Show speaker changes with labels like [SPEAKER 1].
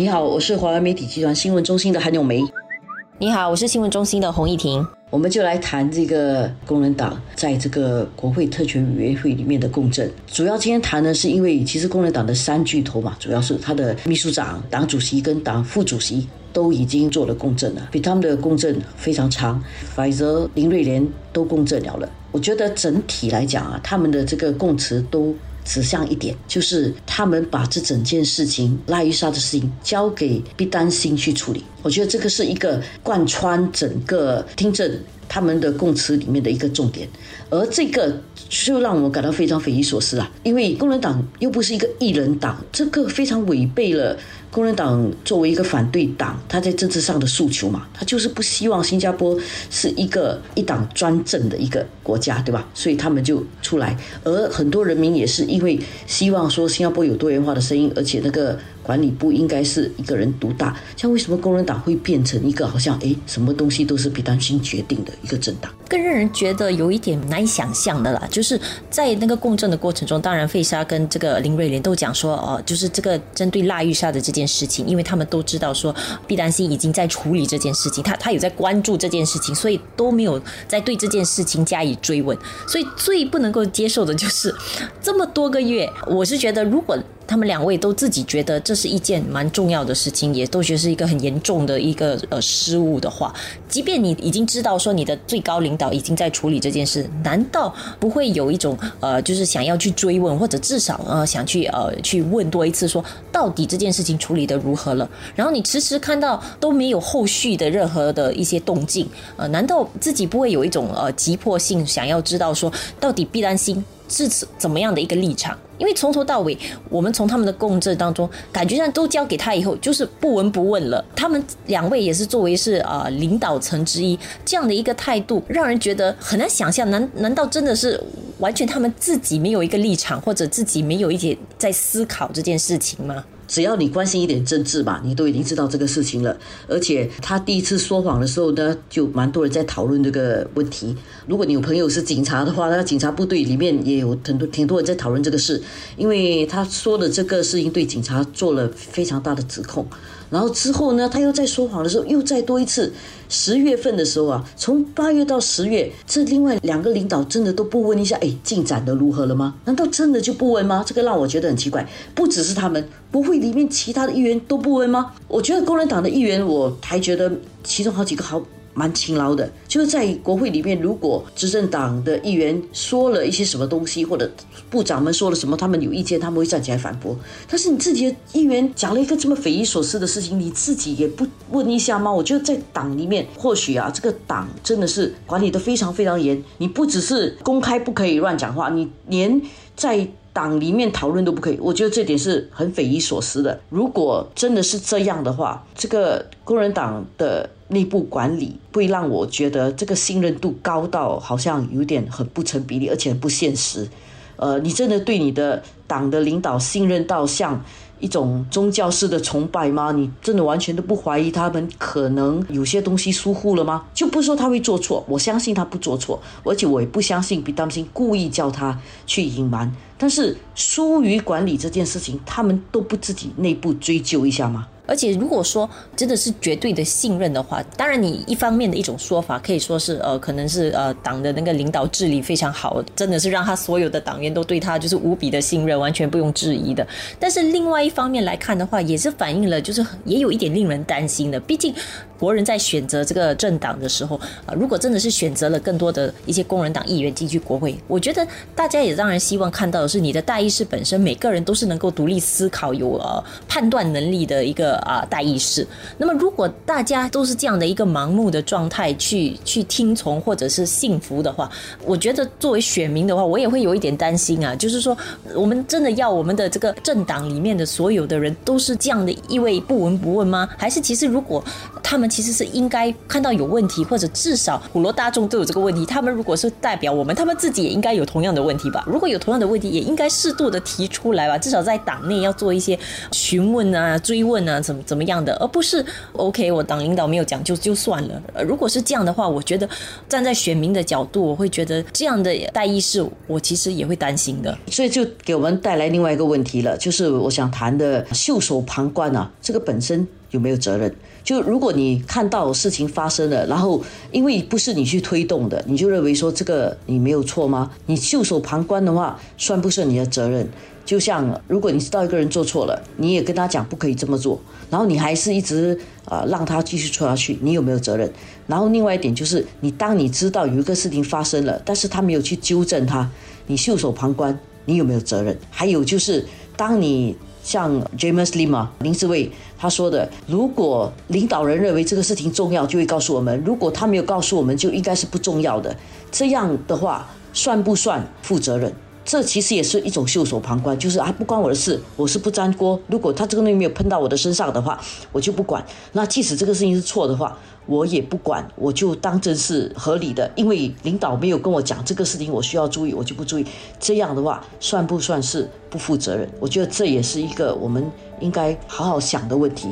[SPEAKER 1] 你好，我是华为媒体集团新闻中心的韩永梅。
[SPEAKER 2] 你好，我是新闻中心的洪艺婷。
[SPEAKER 1] 我们就来谈这个工人党在这个国会特权委员会里面的共振。主要今天谈的是，因为其实工人党的三巨头嘛，主要是他的秘书长、党主席跟党副主席都已经做了共振了，比他们的共振非常长。反则林瑞莲都共振了了。我觉得整体来讲啊，他们的这个供词都。指向一点，就是他们把这整件事情拉伊莎的事情交给毕丹心去处理。我觉得这个是一个贯穿整个听证他们的供词里面的一个重点，而这个就让我感到非常匪夷所思啊！因为工人党又不是一个一人党，这个非常违背了。工人党作为一个反对党，他在政治上的诉求嘛，他就是不希望新加坡是一个一党专政的一个国家，对吧？所以他们就出来，而很多人民也是因为希望说新加坡有多元化的声音，而且那个。管理不应该是一个人独大，像为什么工人党会变成一个好像哎，什么东西都是比担心决定的一个政党？
[SPEAKER 2] 更让人觉得有一点难以想象的啦，就是在那个共振的过程中，当然费沙跟这个林瑞莲都讲说，哦，就是这个针对腊玉沙的这件事情，因为他们都知道说毕丹心已经在处理这件事情，他他有在关注这件事情，所以都没有在对这件事情加以追问。所以最不能够接受的就是这么多个月，我是觉得如果。他们两位都自己觉得这是一件蛮重要的事情，也都觉得是一个很严重的一个呃失误的话，即便你已经知道说你的最高领导已经在处理这件事，难道不会有一种呃就是想要去追问，或者至少呃想去呃去问多一次，说到底这件事情处理的如何了？然后你迟迟看到都没有后续的任何的一些动静，呃，难道自己不会有一种呃急迫性，想要知道说到底必然心？是怎么样的一个立场？因为从头到尾，我们从他们的共振当中，感觉上都交给他以后，就是不闻不问了。他们两位也是作为是啊领导层之一，这样的一个态度，让人觉得很难想象。难难道真的是完全他们自己没有一个立场，或者自己没有一点在思考这件事情吗？
[SPEAKER 1] 只要你关心一点政治吧，你都已经知道这个事情了。而且他第一次说谎的时候呢，就蛮多人在讨论这个问题。如果你有朋友是警察的话，那警察部队里面也有很多挺多人在讨论这个事，因为他说的这个事情对警察做了非常大的指控。然后之后呢，他又在说谎的时候又再多一次。十月份的时候啊，从八月到十月，这另外两个领导真的都不问一下，哎，进展的如何了吗？难道真的就不问吗？这个让我觉得很奇怪。不只是他们，国会里面其他的议员都不问吗？我觉得工人党的议员，我还觉得其中好几个好。蛮勤劳的，就是在国会里面，如果执政党的议员说了一些什么东西，或者部长们说了什么，他们有意见，他们会站起来反驳。但是你自己的议员讲了一个这么匪夷所思的事情，你自己也不问一下吗？我觉得在党里面，或许啊，这个党真的是管理的非常非常严。你不只是公开不可以乱讲话，你连在党里面讨论都不可以。我觉得这点是很匪夷所思的。如果真的是这样的话，这个工人党的。内部管理会让我觉得这个信任度高到好像有点很不成比例，而且不现实。呃，你真的对你的党的领导信任到像一种宗教式的崇拜吗？你真的完全都不怀疑他们可能有些东西疏忽了吗？就不是说他会做错，我相信他不做错，而且我也不相信比担心故意叫他去隐瞒。但是疏于管理这件事情，他们都不自己内部追究一下吗？
[SPEAKER 2] 而且，如果说真的是绝对的信任的话，当然你一方面的一种说法可以说是，呃，可能是呃党的那个领导治理非常好，真的是让他所有的党员都对他就是无比的信任，完全不用质疑的。但是另外一方面来看的话，也是反映了就是也有一点令人担心的，毕竟。国人在选择这个政党的时候啊，如果真的是选择了更多的一些工人党议员进去国会，我觉得大家也当然希望看到的是你的大议士本身，每个人都是能够独立思考、有呃判断能力的一个啊大议士。那么，如果大家都是这样的一个盲目的状态去去听从或者是信服的话，我觉得作为选民的话，我也会有一点担心啊。就是说，我们真的要我们的这个政党里面的所有的人都是这样的一位不闻不问吗？还是其实如果他们其实是应该看到有问题，或者至少普罗大众都有这个问题。他们如果是代表我们，他们自己也应该有同样的问题吧？如果有同样的问题，也应该适度的提出来吧。至少在党内要做一些询问啊、追问啊，怎么怎么样的，而不是 OK，我党领导没有讲就就算了。如果是这样的话，我觉得站在选民的角度，我会觉得这样的代议是，我其实也会担心的。
[SPEAKER 1] 所以就给我们带来另外一个问题了，就是我想谈的袖手旁观啊，这个本身有没有责任？就如果你看到事情发生了，然后因为不是你去推动的，你就认为说这个你没有错吗？你袖手旁观的话，算不算你的责任？就像如果你知道一个人做错了，你也跟他讲不可以这么做，然后你还是一直呃让他继续错下去，你有没有责任？然后另外一点就是，你当你知道有一个事情发生了，但是他没有去纠正他，你袖手旁观，你有没有责任？还有就是，当你像 James Lim 啊林志伟他说的，如果领导人认为这个事情重要，就会告诉我们；如果他没有告诉我们，就应该是不重要的。这样的话，算不算负责任？这其实也是一种袖手旁观，就是啊，不关我的事，我是不沾锅。如果他这个东西没有喷到我的身上的话，我就不管。那即使这个事情是错的话，我也不管，我就当真是合理的。因为领导没有跟我讲这个事情，我需要注意，我就不注意。这样的话，算不算是不负责任？我觉得这也是一个我们应该好好想的问题。